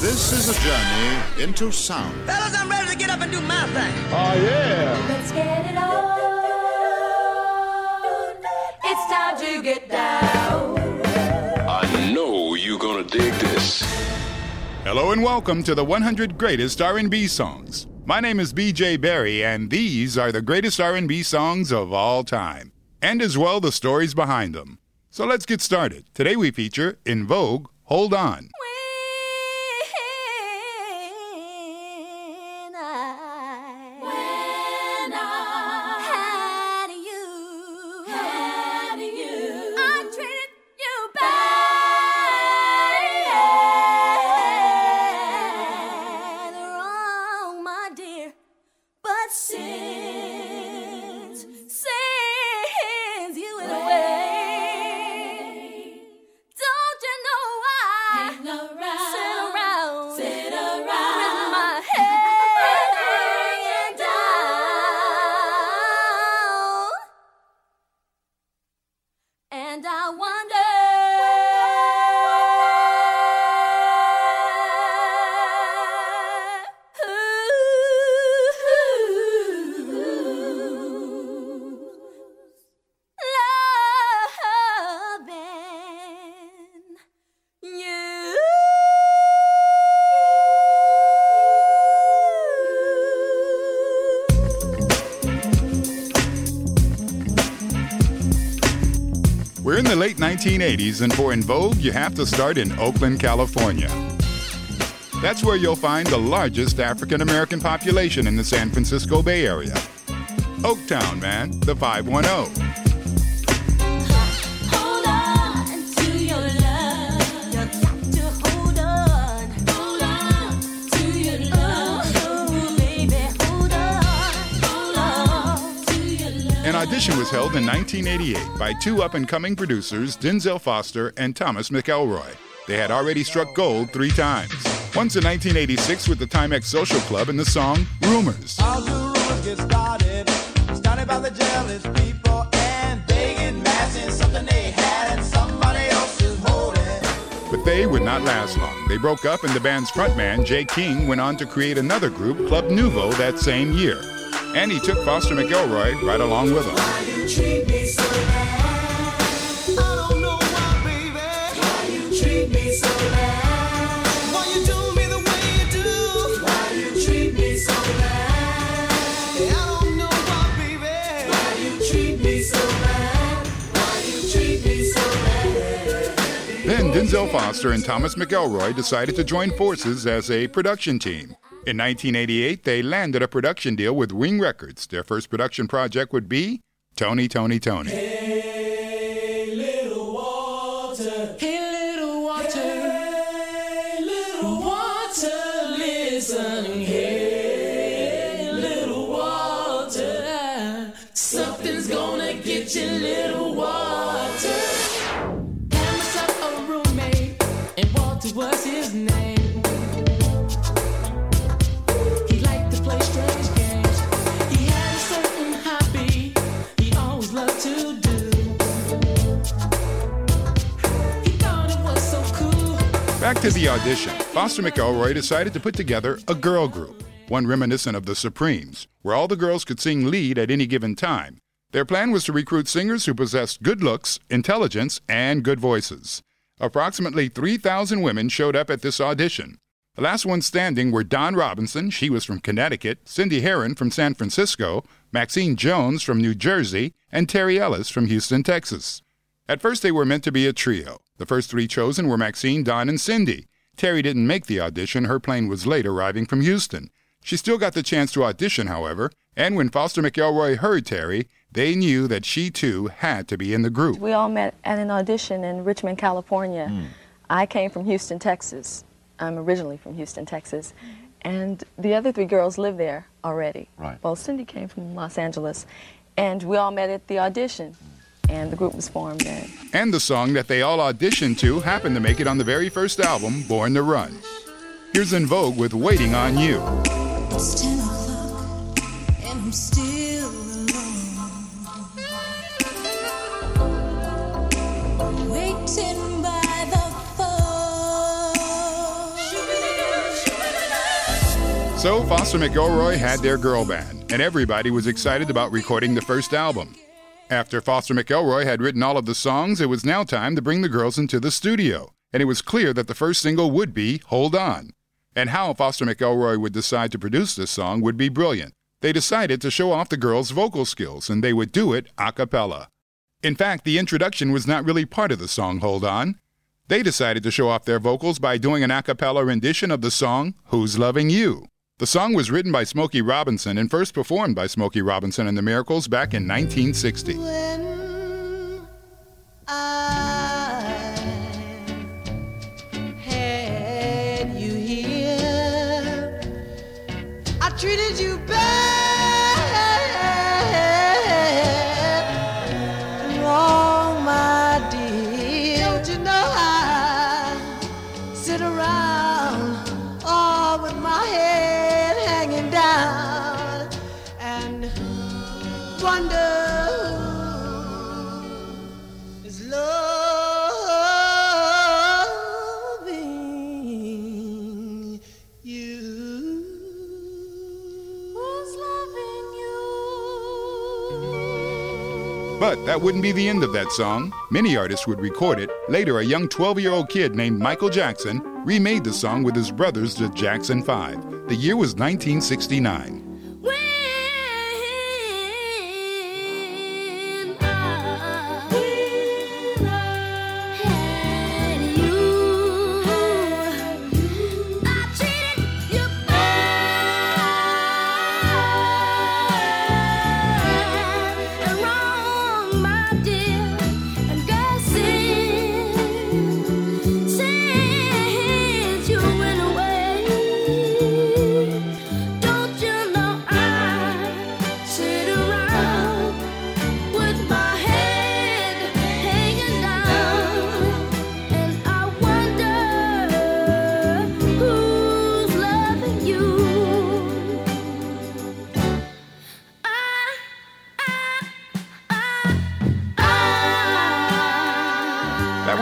This is a journey into sound. Fellas, I'm ready to get up and do my thing. Oh, yeah. Let's get it on. It's time to get down. I know you're gonna dig this. Hello and welcome to the 100 greatest R&B songs. My name is BJ Berry and these are the greatest R&B songs of all time and as well the stories behind them. So let's get started. Today we feature En Vogue, Hold On. When in the late 1980s and for En Vogue you have to start in Oakland, California. That's where you'll find the largest African American population in the San Francisco Bay Area. Oaktown, man, the 510. Audition was held in 1988 by two up and coming producers, Denzel Foster and Thomas McElroy. They had already struck gold three times. Once in 1986 with the Timex Social Club and the song Rumors. All the rumors get started, started by the jealous people, and they get mad something they had and somebody else is holding. But they would not last long. They broke up, and the band's frontman, Jay King, went on to create another group, Club Nouveau, that same year. And he took Foster McElroy right along with him. I don't know why, baby. Why you treat me so bad? Why you do me the way you do? Why you treat me so bad? I don't know why, baby. Why you treat me so bad? Why you treat me so bad? Then Denzel Foster and Thomas McElroy decided to join forces as a production team. In 1988, they landed a production deal with Wing Records. Their first production project would be Tony, Tony, Tony. Hey, Back to the audition. Foster McElroy decided to put together a girl group, one reminiscent of the Supremes, where all the girls could sing lead at any given time. Their plan was to recruit singers who possessed good looks, intelligence, and good voices. Approximately 3,000 women showed up at this audition. The last ones standing were Dawn Robinson, she was from Connecticut, Cindy Herron from San Francisco, Maxine Jones from New Jersey, and Terry Ellis from Houston, Texas. At first, they were meant to be a trio. The first three chosen were Maxine, Dawn, and Cindy. Terry didn't make the audition, her plane was late arriving from Houston. She still got the chance to audition, however, and when Foster McElroy heard Terry, they knew that she too had to be in the group. We all met at an audition in Richmond, California. Hmm. I came from Houston, Texas. I'm originally from Houston, Texas. And the other three girls live there already. Right. Well, Cindy came from Los Angeles. And we all met at the audition. Hmm. And the group was formed then. And the song that they all auditioned to happened to make it on the very first album, Born to Run. Here's En Vogue with Waiting on You. It's ten o'clock and I'm still alone. Waiting by the phone. So Foster McElroy had their girl band, and everybody was excited about recording the first album. After Foster McElroy had written all of the songs, it was now time to bring the girls into the studio, and it was clear that the first single would be Hold On. And how Foster McElroy would decide to produce this song would be brilliant. They decided to show off the girls' vocal skills, and they would do it a cappella. In fact, the introduction was not really part of the song Hold On. They decided to show off their vocals by doing an a cappella rendition of the song Who's Loving You. The song was written by Smokey Robinson and first performed by Smokey Robinson and the Miracles back in 1960. When treated you bad But that wouldn't be the end of that song. Many artists would record it. Later, a young 12 year old kid named Michael Jackson remade the song with his brothers, the Jackson 5. The year was 1969.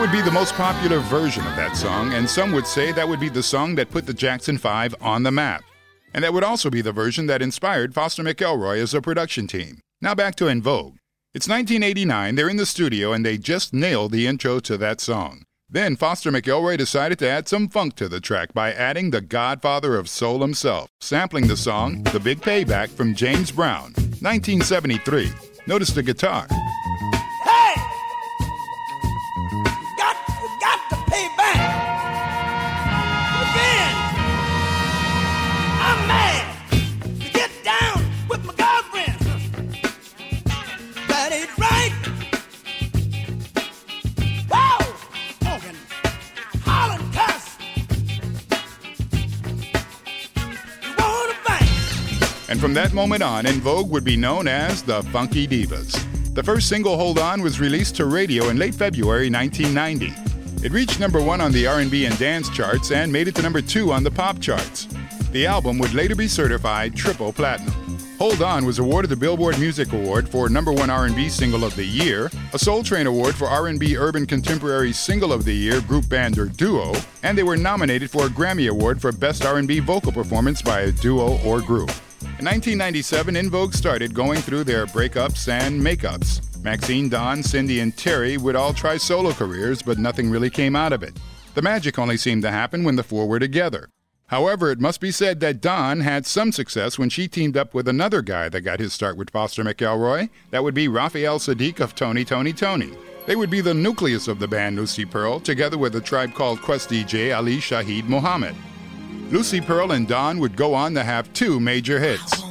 Would be the most popular version of that song, and some would say that would be the song that put the Jackson 5 on the map. And that would also be the version that inspired Foster McElroy as a production team. Now back to En Vogue. It's 1989, they're in the studio, and they just nailed the intro to that song. Then Foster McElroy decided to add some funk to the track by adding the godfather of soul himself, sampling the song The Big Payback from James Brown, 1973. Notice the guitar. From that moment on, En Vogue would be known as the Funky Divas. The first single, Hold On, was released to radio in late February 1990. It reached number one on the R&B and dance charts and made it to number two on the pop charts. The album would later be certified triple platinum. Hold On was awarded the Billboard Music Award for number one R&B single of the year, a Soul Train Award for R&B Urban Contemporary Single of the Year, Group Band or Duo, and they were nominated for a Grammy Award for Best R&B Vocal Performance by a Duo or Group. In 1997, En Vogue started going through their breakups and makeups. Maxine, Dawn, Cindy, and Terry would all try solo careers, but nothing really came out of it. The magic only seemed to happen when the four were together. However, it must be said that Dawn had some success when she teamed up with another guy that got his start with Foster McElroy. That would be Raphael Saadiq of Tony Tony Tony. They would be the nucleus of the band Lucy Pearl, together with a tribe called Quest DJ Ali Shaheed Muhammad. Lucy Pearl and Dawn would go on to have two major hits.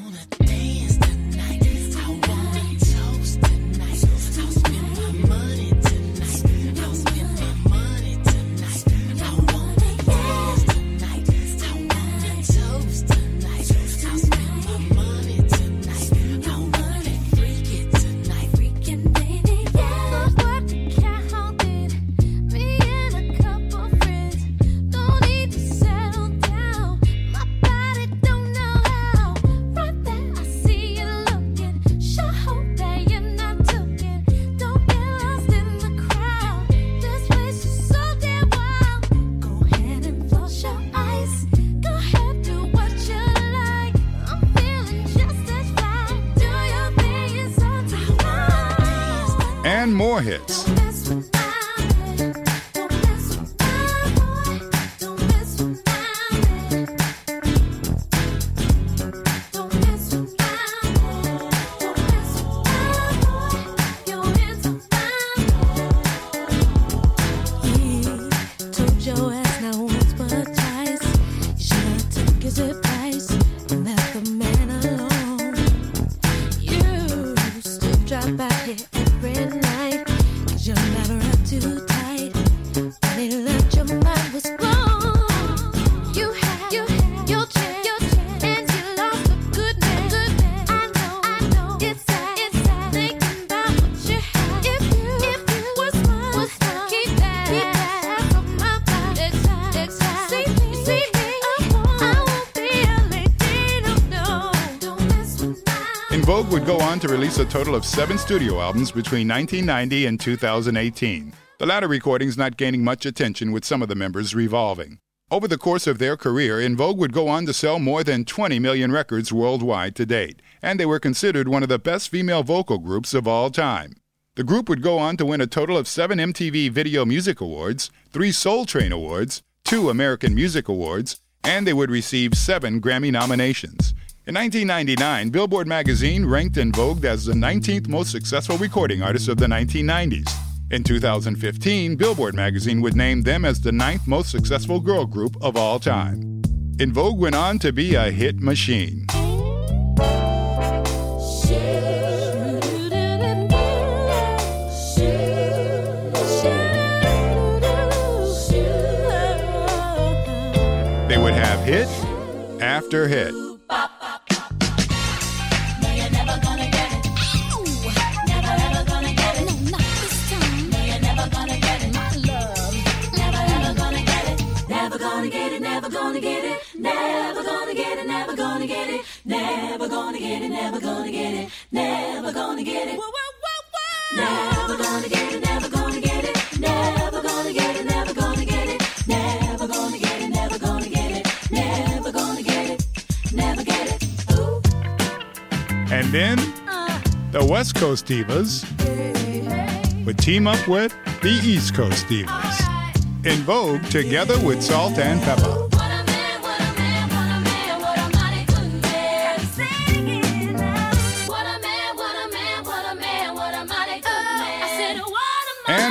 More hits. Vogue would go on to release a total of seven studio albums between 1990 and 2018, the latter recordings not gaining much attention with some of the members revolving. Over the course of their career, En Vogue would go on to sell more than 20 million records worldwide to date, and they were considered one of the best female vocal groups of all time. The group would go on to win a total of seven MTV Video Music Awards, three Soul Train Awards, two American Music Awards, and they would receive seven Grammy nominations. In 1999, Billboard magazine ranked En Vogue as the 19th most successful recording artist of the 1990s. In 2015, Billboard magazine would name them as the ninth most successful girl group of all time. En Vogue went on to be a hit machine. They would have hit after hit. Gonna get it, never gonna get it, never gonna get it. Never gonna get it, never gonna get it, never gonna get it, never gonna get it, never gonna get it, never gonna get it, never gonna get it, never get it. Ooh, And then the West Coast Divas would team up with the East Coast Divas. En Vogue together with Salt-N-Pepa.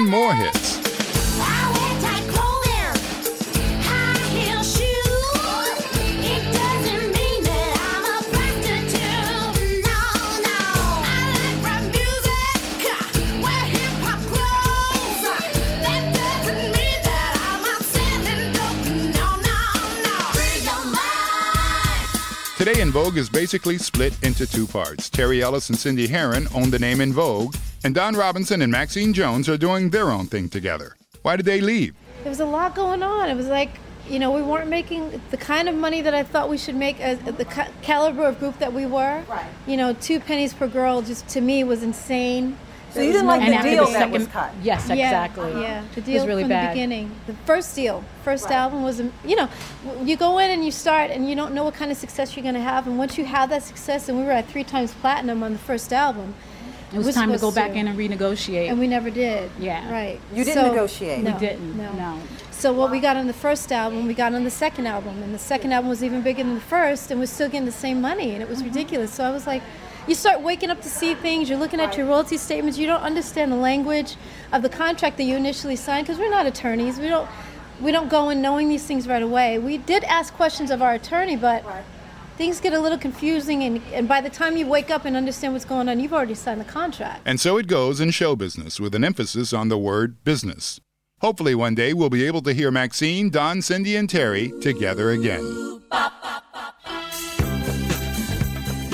More hits. Today En Vogue is basically split into two parts. Terry Ellis and Cindy Herron own the name En Vogue, and Dawn Robinson and Maxine Jones are doing their own thing together. Why did they leave? There was a lot going on. It was like, you know, we weren't making the kind of money that I thought we should make as the ca- caliber of group that we were. Right. You know, two pennies per girl just to me was insane. So you didn't like And the deal the that was second- cut. Yes, Yeah, exactly. Yeah, the deal was really from bad. the beginning. The first deal, first Right. album was, you know, you go in and you start and you don't know what kind of success you're going to have. And once you have that success, and we were at three times platinum on the first album. It was time to go supposed back in and renegotiate. And we never did. Yeah. Right. You didn't So- negotiate. we didn't. No. no. So what we got on the first album, we got on the second album, and the second album was even bigger than the first, and we're still getting the same money, and it was ridiculous. So I was like, you start waking up to see things. You're looking at your royalty statements. You don't understand the language of the contract that you initially signed because we're not attorneys. We don't we don't go in knowing these things right away. We did ask questions of our attorney, but things get a little confusing, and, and by the time you wake up and understand what's going on, you've already signed the contract. And so it goes in show business with an emphasis on the word business. Hopefully, one day we'll be able to hear Maxine, Dawn, Cindy, and Terry together again.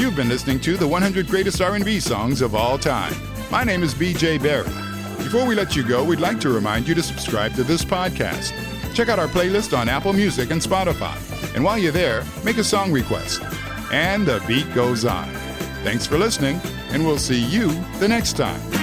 You've been listening to the 100 Greatest R&B Songs of All Time. My name is BJ Barry. Before we let you go, we'd like to remind you to subscribe to this podcast. Check out our playlist on Apple Music and Spotify. And while you're there, make a song request. And the beat goes on. Thanks for listening, and we'll see you the next time.